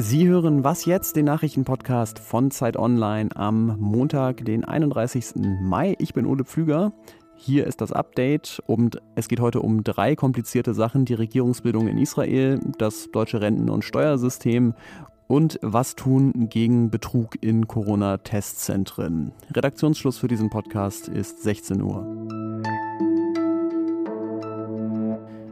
Sie hören Was jetzt, den Nachrichtenpodcast von Zeit Online am Montag, den 31. Mai. Ich bin Ole Pflüger. Hier ist das Update und es geht heute um drei komplizierte Sachen. Die Regierungsbildung in Israel, das deutsche Renten- und Steuersystem und was tun gegen Betrug in Corona-Testzentren. Redaktionsschluss für diesen Podcast ist 16 Uhr.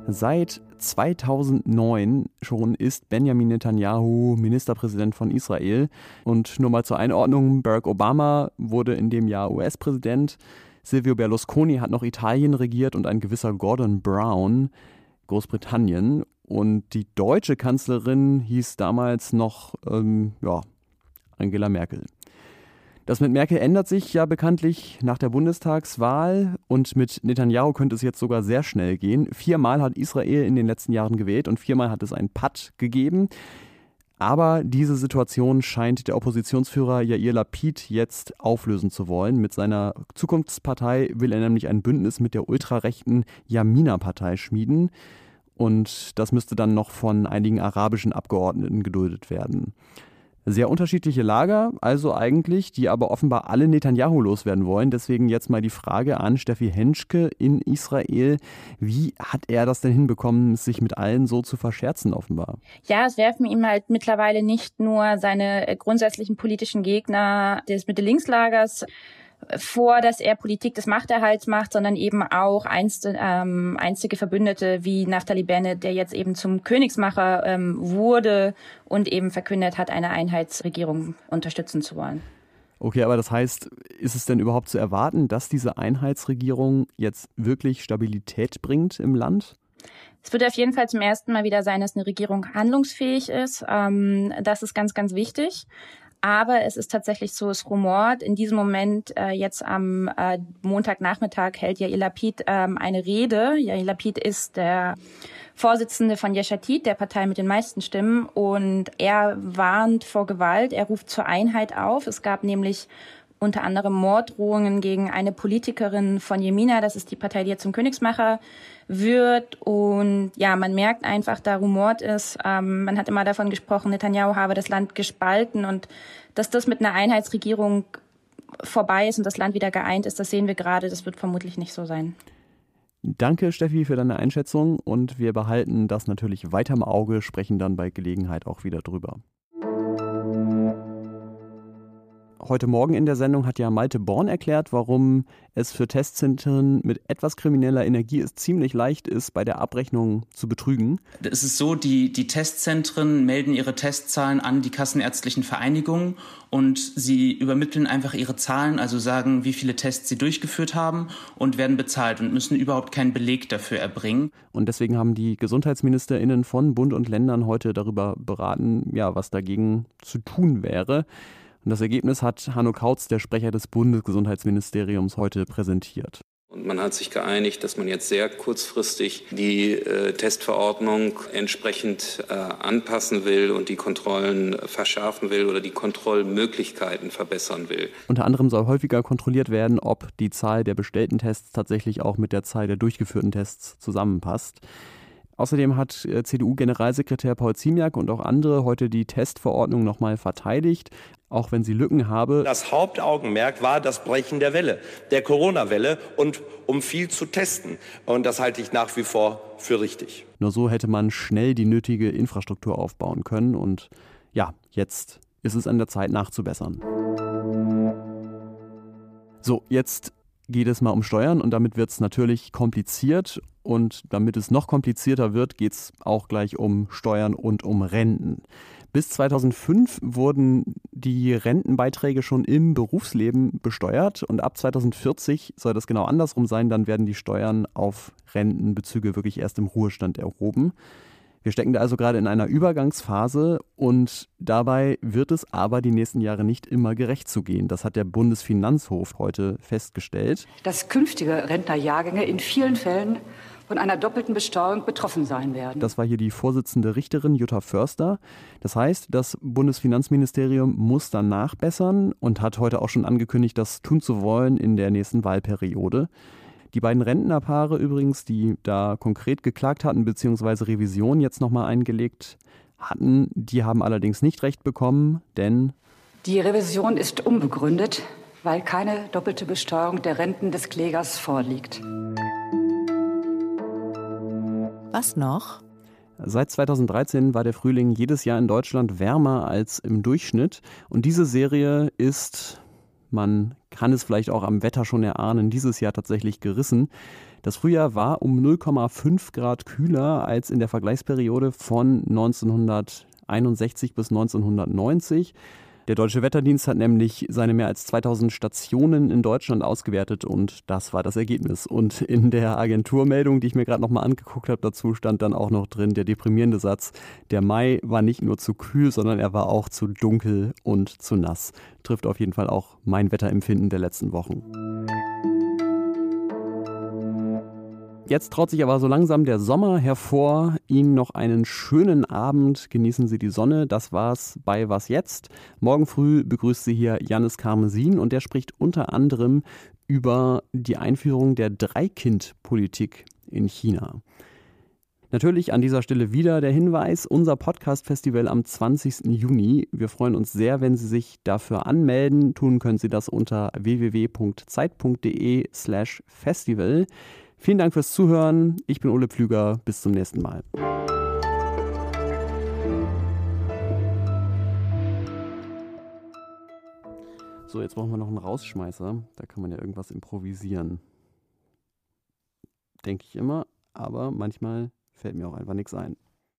Seit 2009 schon ist Benjamin Netanyahu Ministerpräsident von Israel. Und nur mal zur Einordnung, Barack Obama wurde in dem Jahr US-Präsident. Silvio Berlusconi hat noch Italien regiert und ein gewisser Gordon Brown Großbritannien. Und die deutsche Kanzlerin hieß damals noch ähm, ja, Angela Merkel. Das mit Merkel ändert sich ja bekanntlich nach der Bundestagswahl und mit Netanyahu könnte es jetzt sogar sehr schnell gehen. Viermal hat Israel in den letzten Jahren gewählt und viermal hat es einen Patt gegeben. Aber diese Situation scheint der Oppositionsführer Yair Lapid jetzt auflösen zu wollen. Mit seiner Zukunftspartei will er nämlich ein Bündnis mit der ultrarechten Yamina-Partei schmieden. Und das müsste dann noch von einigen arabischen Abgeordneten geduldet werden. Sehr unterschiedliche Lager, also eigentlich, die aber offenbar alle Netanyahu loswerden wollen. Deswegen jetzt mal die Frage an Steffi Henschke in Israel. Wie hat er das denn hinbekommen, sich mit allen so zu verscherzen offenbar? Ja, es werfen ihm halt mittlerweile nicht nur seine grundsätzlichen politischen Gegner des Mitte-Links-Lagers vor, dass er Politik des Machterhalts macht, sondern eben auch einst, ähm, einstige Verbündete wie Naftali Bennett, der jetzt eben zum Königsmacher ähm, wurde und eben verkündet hat, eine Einheitsregierung unterstützen zu wollen. Okay, aber das heißt, ist es denn überhaupt zu erwarten, dass diese Einheitsregierung jetzt wirklich Stabilität bringt im Land? Es wird auf jeden Fall zum ersten Mal wieder sein, dass eine Regierung handlungsfähig ist. Ähm, das ist ganz, ganz wichtig. Aber es ist tatsächlich so, es rumort. In diesem Moment, äh, jetzt am äh, Montagnachmittag, hält Yair Lapid ähm, eine Rede. Yair Lapid ist der Vorsitzende von Yeshatit, der Partei mit den meisten Stimmen. Und er warnt vor Gewalt. Er ruft zur Einheit auf. Es gab nämlich unter anderem Morddrohungen gegen eine Politikerin von Jemina, das ist die Partei, die jetzt zum Königsmacher wird. Und ja, man merkt einfach, da rumort ist. Ähm, man hat immer davon gesprochen, Netanyahu habe das Land gespalten und dass das mit einer Einheitsregierung vorbei ist und das Land wieder geeint ist, das sehen wir gerade. Das wird vermutlich nicht so sein. Danke, Steffi, für deine Einschätzung und wir behalten das natürlich weiter im Auge, sprechen dann bei Gelegenheit auch wieder drüber. Heute Morgen in der Sendung hat ja Malte Born erklärt, warum es für Testzentren mit etwas krimineller Energie es ziemlich leicht ist, bei der Abrechnung zu betrügen. Es ist so, die, die Testzentren melden ihre Testzahlen an die kassenärztlichen Vereinigungen und sie übermitteln einfach ihre Zahlen, also sagen, wie viele Tests sie durchgeführt haben und werden bezahlt und müssen überhaupt keinen Beleg dafür erbringen. Und deswegen haben die GesundheitsministerInnen von Bund und Ländern heute darüber beraten, ja, was dagegen zu tun wäre. Und das Ergebnis hat Hanno Kautz, der Sprecher des Bundesgesundheitsministeriums, heute präsentiert. Und man hat sich geeinigt, dass man jetzt sehr kurzfristig die äh, Testverordnung entsprechend äh, anpassen will und die Kontrollen verschärfen will oder die Kontrollmöglichkeiten verbessern will. Unter anderem soll häufiger kontrolliert werden, ob die Zahl der bestellten Tests tatsächlich auch mit der Zahl der durchgeführten Tests zusammenpasst. Außerdem hat äh, CDU-Generalsekretär Paul Ziemiak und auch andere heute die Testverordnung nochmal verteidigt, auch wenn sie Lücken habe. Das Hauptaugenmerk war das Brechen der Welle, der Corona-Welle und um viel zu testen. Und das halte ich nach wie vor für richtig. Nur so hätte man schnell die nötige Infrastruktur aufbauen können. Und ja, jetzt ist es an der Zeit nachzubessern. So, jetzt geht es mal um Steuern und damit wird es natürlich kompliziert und damit es noch komplizierter wird, geht es auch gleich um Steuern und um Renten. Bis 2005 wurden die Rentenbeiträge schon im Berufsleben besteuert und ab 2040 soll das genau andersrum sein, dann werden die Steuern auf Rentenbezüge wirklich erst im Ruhestand erhoben. Wir stecken da also gerade in einer Übergangsphase und dabei wird es aber die nächsten Jahre nicht immer gerecht zu gehen. Das hat der Bundesfinanzhof heute festgestellt. Dass künftige Rentnerjahrgänge in vielen Fällen von einer doppelten Besteuerung betroffen sein werden. Das war hier die Vorsitzende Richterin Jutta Förster. Das heißt, das Bundesfinanzministerium muss dann nachbessern und hat heute auch schon angekündigt, das tun zu wollen in der nächsten Wahlperiode. Die beiden Rentnerpaare übrigens, die da konkret geklagt hatten, beziehungsweise Revision jetzt nochmal eingelegt hatten, die haben allerdings nicht recht bekommen, denn die Revision ist unbegründet, weil keine doppelte Besteuerung der Renten des Klägers vorliegt. Was noch? Seit 2013 war der Frühling jedes Jahr in Deutschland wärmer als im Durchschnitt. Und diese Serie ist, man kann es vielleicht auch am Wetter schon erahnen, dieses Jahr tatsächlich gerissen. Das Frühjahr war um 0,5 Grad kühler als in der Vergleichsperiode von 1961 bis 1990. Der Deutsche Wetterdienst hat nämlich seine mehr als 2000 Stationen in Deutschland ausgewertet und das war das Ergebnis. Und in der Agenturmeldung, die ich mir gerade nochmal angeguckt habe, dazu stand dann auch noch drin der deprimierende Satz, der Mai war nicht nur zu kühl, sondern er war auch zu dunkel und zu nass. Trifft auf jeden Fall auch mein Wetterempfinden der letzten Wochen. Jetzt traut sich aber so langsam der Sommer hervor. Ihnen noch einen schönen Abend. Genießen Sie die Sonne. Das war's bei Was jetzt? Morgen früh begrüßt Sie hier Janis Karmesin und der spricht unter anderem über die Einführung der Dreikind-Politik in China. Natürlich an dieser Stelle wieder der Hinweis, unser Podcast-Festival am 20. Juni. Wir freuen uns sehr, wenn Sie sich dafür anmelden. Tun können Sie das unter www.zeit.de slash festival. Vielen Dank fürs Zuhören. Ich bin Ole Pflüger. Bis zum nächsten Mal. So, jetzt brauchen wir noch einen Rausschmeißer. Da kann man ja irgendwas improvisieren. Denke ich immer, aber manchmal fällt mir auch einfach nichts ein.